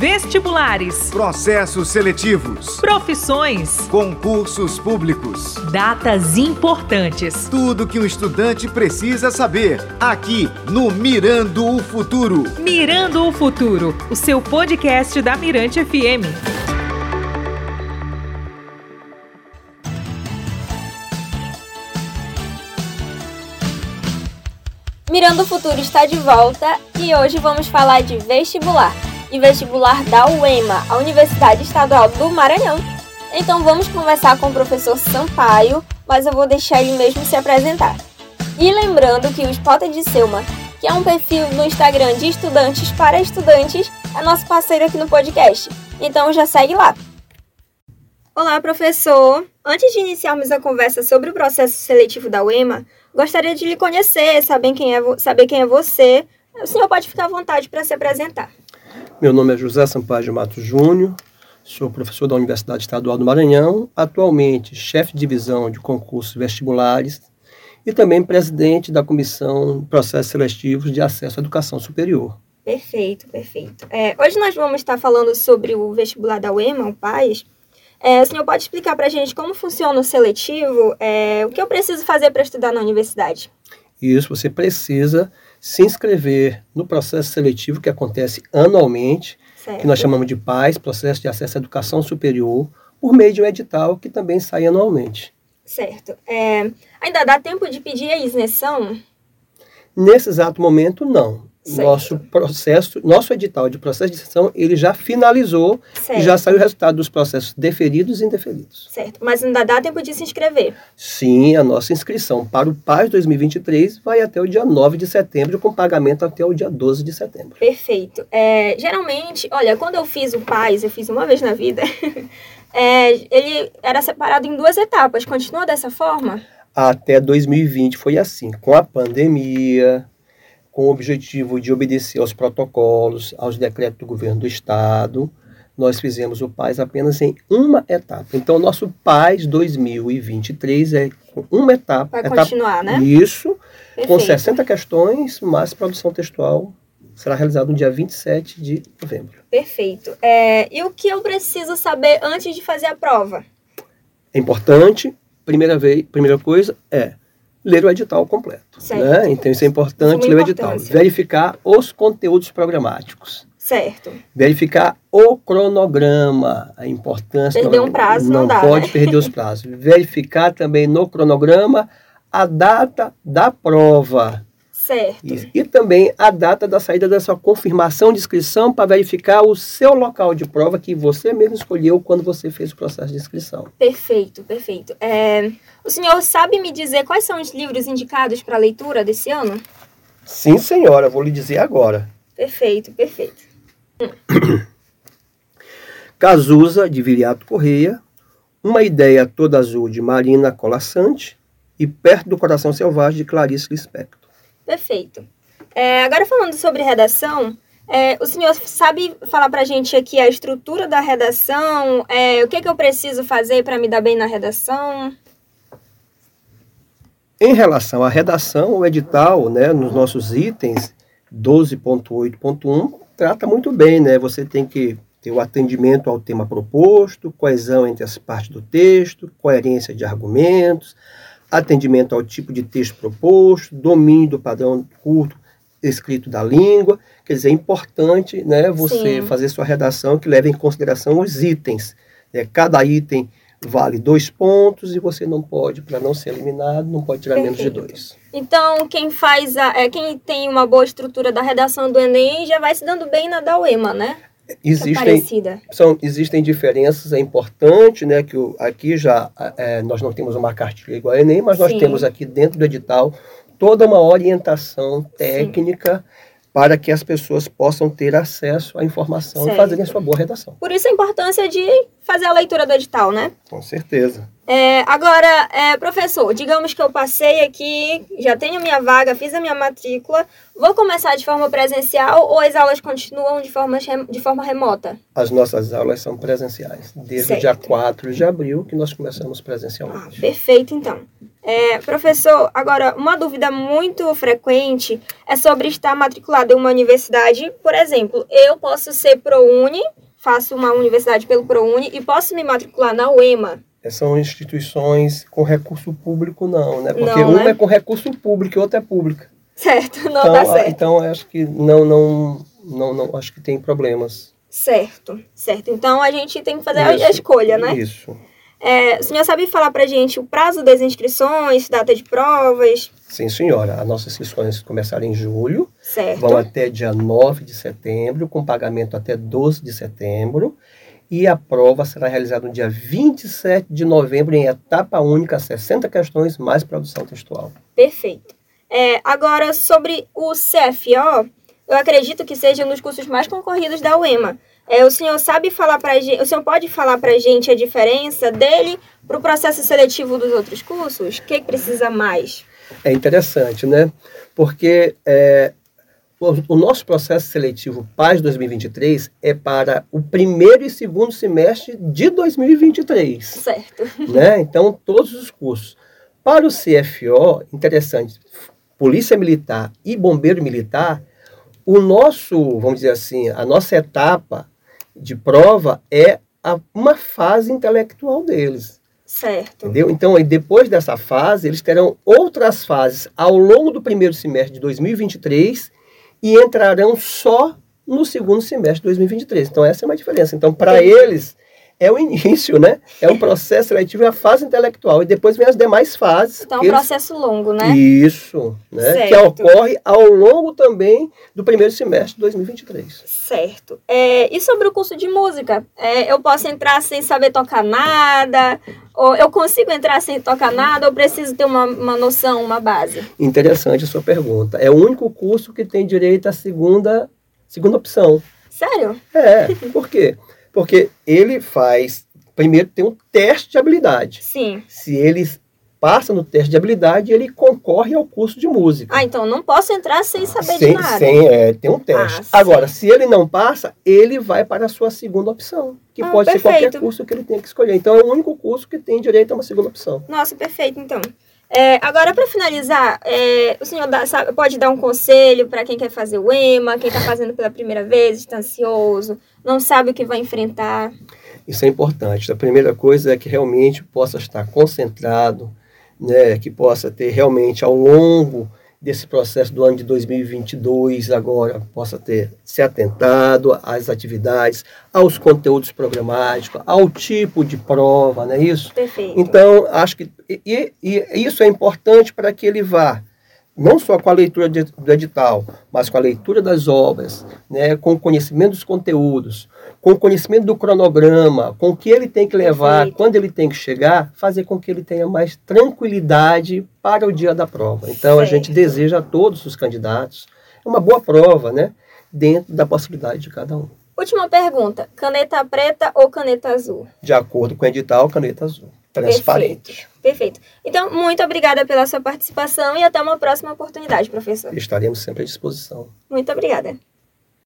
Vestibulares. Processos seletivos. Profissões. Concursos públicos. Datas importantes. Tudo que um estudante precisa saber. Aqui no Mirando o Futuro. Mirando o Futuro, o seu podcast da Mirante FM. Mirando o Futuro está de volta e hoje vamos falar de vestibular e vestibular da UEMA, a Universidade Estadual do Maranhão. Então vamos conversar com o professor Sampaio, mas eu vou deixar ele mesmo se apresentar. E lembrando que o Spotted Selma, que é um perfil no Instagram de estudantes para estudantes, é nosso parceiro aqui no podcast. Então já segue lá. Olá, professor! Antes de iniciarmos a conversa sobre o processo seletivo da UEMA, gostaria de lhe conhecer, saber quem é, saber quem é você. O senhor pode ficar à vontade para se apresentar. Meu nome é José Sampaio de Matos Júnior, sou professor da Universidade Estadual do Maranhão, atualmente chefe de divisão de concursos vestibulares e também presidente da Comissão de Processos Seletivos de Acesso à Educação Superior. Perfeito, perfeito. É, hoje nós vamos estar falando sobre o vestibular da UEMA, o PAIS. É, o senhor pode explicar para a gente como funciona o seletivo? É, o que eu preciso fazer para estudar na universidade? Isso, você precisa se inscrever no processo seletivo que acontece anualmente, certo. que nós chamamos de PAIS, Processo de Acesso à Educação Superior, por meio de um edital que também sai anualmente. Certo. É, ainda dá tempo de pedir a isenção? Nesse exato momento, não. Certo. Nosso processo, nosso edital de processo de exceção, ele já finalizou certo. e já saiu o resultado dos processos deferidos e indeferidos. Certo, mas ainda dá tempo de se inscrever? Sim, a nossa inscrição para o PAS 2023 vai até o dia 9 de setembro, com pagamento até o dia 12 de setembro. Perfeito. É, geralmente, olha, quando eu fiz o PAS, eu fiz uma vez na vida, é, ele era separado em duas etapas. Continua dessa forma? Até 2020 foi assim. Com a pandemia, com o objetivo de obedecer aos protocolos, aos decretos do governo do estado, nós fizemos o PAIS apenas em uma etapa. Então, o nosso PAIS 2023 é uma etapa. Vai etapa, continuar, né? Isso, Perfeito. com 60 questões, mais produção textual. Será realizado no dia 27 de novembro. Perfeito. É, e o que eu preciso saber antes de fazer a prova? É importante, primeira, vez, primeira coisa é ler o edital completo. Né? Então isso é importante, ler o edital. Verificar os conteúdos programáticos. Certo. Verificar o cronograma, a importância. Perder um prazo não, não dá, pode né? perder os prazos. Verificar também no cronograma a data da prova. Certo. E, e, também a data da saída da sua confirmação de inscrição para verificar o seu local de prova que você mesmo escolheu quando você fez o processo de inscrição. Perfeito, perfeito. É, o senhor sabe me dizer quais são os livros indicados para leitura desse ano? Sim, senhora, vou lhe dizer agora. Perfeito, perfeito. Cazuza, de Viriato Correia, Uma Ideia Toda Azul, de Marina Colassante e Perto do Coração Selvagem, de Clarice Lispector. Perfeito. É, agora falando sobre redação, é, o senhor sabe falar para a gente aqui a estrutura da redação? É, o que, é que eu preciso fazer para me dar bem na redação? Em relação à redação, o edital, né, nos nossos itens 12.8.1, trata muito bem, né? Você tem que ter o atendimento ao tema proposto, coesão entre as partes do texto, coerência de argumentos, atendimento ao tipo de texto proposto, domínio do padrão curto escrito da língua. Quer dizer, é importante né, você Sim. fazer sua redação que leve em consideração os itens. Né? Cada item vale dois pontos e você não pode, para não ser eliminado, não pode tirar Perfeito. menos de dois. Então, quem faz a, é, quem tem uma boa estrutura da redação do Enem já vai se dando bem na da UEMA, né? Existem, é são, existem diferenças, é importante, né, que o, aqui já é, nós não temos uma cartilha igual a Enem, mas nós Sim. temos aqui dentro do edital toda uma orientação técnica Sim para que as pessoas possam ter acesso à informação certo. e fazerem a sua boa redação. Por isso a importância de fazer a leitura do edital, né? Com certeza. É, agora, é, professor, digamos que eu passei aqui, já tenho minha vaga, fiz a minha matrícula, vou começar de forma presencial ou as aulas continuam de forma, de forma remota? As nossas aulas são presenciais, desde certo. o dia 4 de abril que nós começamos presencialmente. Ah, perfeito, então. É, professor, agora, uma dúvida muito frequente é sobre estar matriculado em uma universidade. Por exemplo, eu posso ser ProUni, faço uma universidade pelo ProUni e posso me matricular na UEMA. São instituições com recurso público, não, né? Porque Não, uma né? é com recurso público e outra é pública. Certo, não então, dá certo. então acho que não, não, não, não, acho que tem problemas. Certo, certo. Então a gente tem que fazer a- a Isso, escolha, né? Isso. É, o senhor sabe falar pra gente o prazo das inscrições, data de provas? Sim, senhora. As nossas sessões começaram em julho, Certo. vão até dia 9 de setembro, com pagamento até 12 de setembro. E a prova será realizada no dia 27 de novembro, em etapa única, 60 questões, mais produção textual. Perfeito. É, agora, sobre o CFO, eu acredito que seja um dos cursos mais concorridos da UEMA. É, o senhor sabe falar pra gente, o senhor pode falar pra gente a diferença dele para o processo seletivo dos outros cursos? O que, que precisa mais? É interessante, né? Porque é, o, o nosso processo seletivo PAS 2023 é para o primeiro e segundo semestre de 2023. Certo. né? Então, todos os cursos. Para o CFO, interessante, Polícia Militar e Bombeiro Militar, o nosso, vamos dizer assim, a nossa etapa de prova é a- uma fase intelectual deles, Certo. entendeu? Então, aí, depois dessa fase, eles terão outras fases ao longo do primeiro semestre de 2023 e entrarão só no segundo semestre de 2023. Então, essa é uma diferença. Então, para eles, é o início, né? É um processo seletivo, é a fase intelectual. E depois vem as demais fases. Então, é um que eles- processo longo, né? Isso, né? Que Certo. ocorre ao longo também do primeiro semestre de 2023. Certo. É, e sobre o curso de música? É, eu posso entrar sem saber tocar nada? Ou eu consigo entrar sem tocar nada? Ou preciso ter uma, uma noção, uma base? Interessante a sua pergunta. É o único curso que tem direito à segunda, segunda opção. Sério? É, por quê? Porque ele faz. Primeiro tem um teste de habilidade. Sim. Se ele passa no teste de habilidade, ele concorre ao curso de música. Ah, então não posso entrar sem saber sem, de nada. sem, é, tem um teste. Ah, Agora, se ele não passa, ele vai para a sua segunda opção, que Ah, pode ser perfeito. qualquer curso que ele tenha que escolher. Então, é o único curso que tem direito a uma segunda opção. Nossa, perfeito, então. É, agora, para finalizar, é, o senhor dá- sabe- pode dar um conselho para quem quer fazer o EMA, quem está fazendo pela primeira vez, está ansioso, não sabe o que vai enfrentar. Isso é importante. A primeira coisa é que realmente possa estar concentrado, né, que possa ter realmente ao longo desse processo do ano de 2022 agora possa ter se atentado às atividades, aos conteúdos programáticos, ao tipo de prova, não é isso? Perfeito. Então, acho que e, e- isso é importante para que ele vá não só com a leitura de- do edital, mas com a leitura das obras, né, com o conhecimento dos conteúdos, com o conhecimento do cronograma, com o que ele tem que levar, Perfeito. quando ele tem que chegar, fazer com que ele tenha mais tranquilidade para o dia da prova. Então, a gente Certo. deseja a todos os candidatos uma boa prova, né, dentro da possibilidade de cada um. Última pergunta: caneta preta ou caneta azul? De acordo com o edital, caneta azul. Transparente. Perfeito. Então, muito obrigada pela sua participação e até uma próxima oportunidade, professor. Estaremos sempre à disposição. Muito obrigada.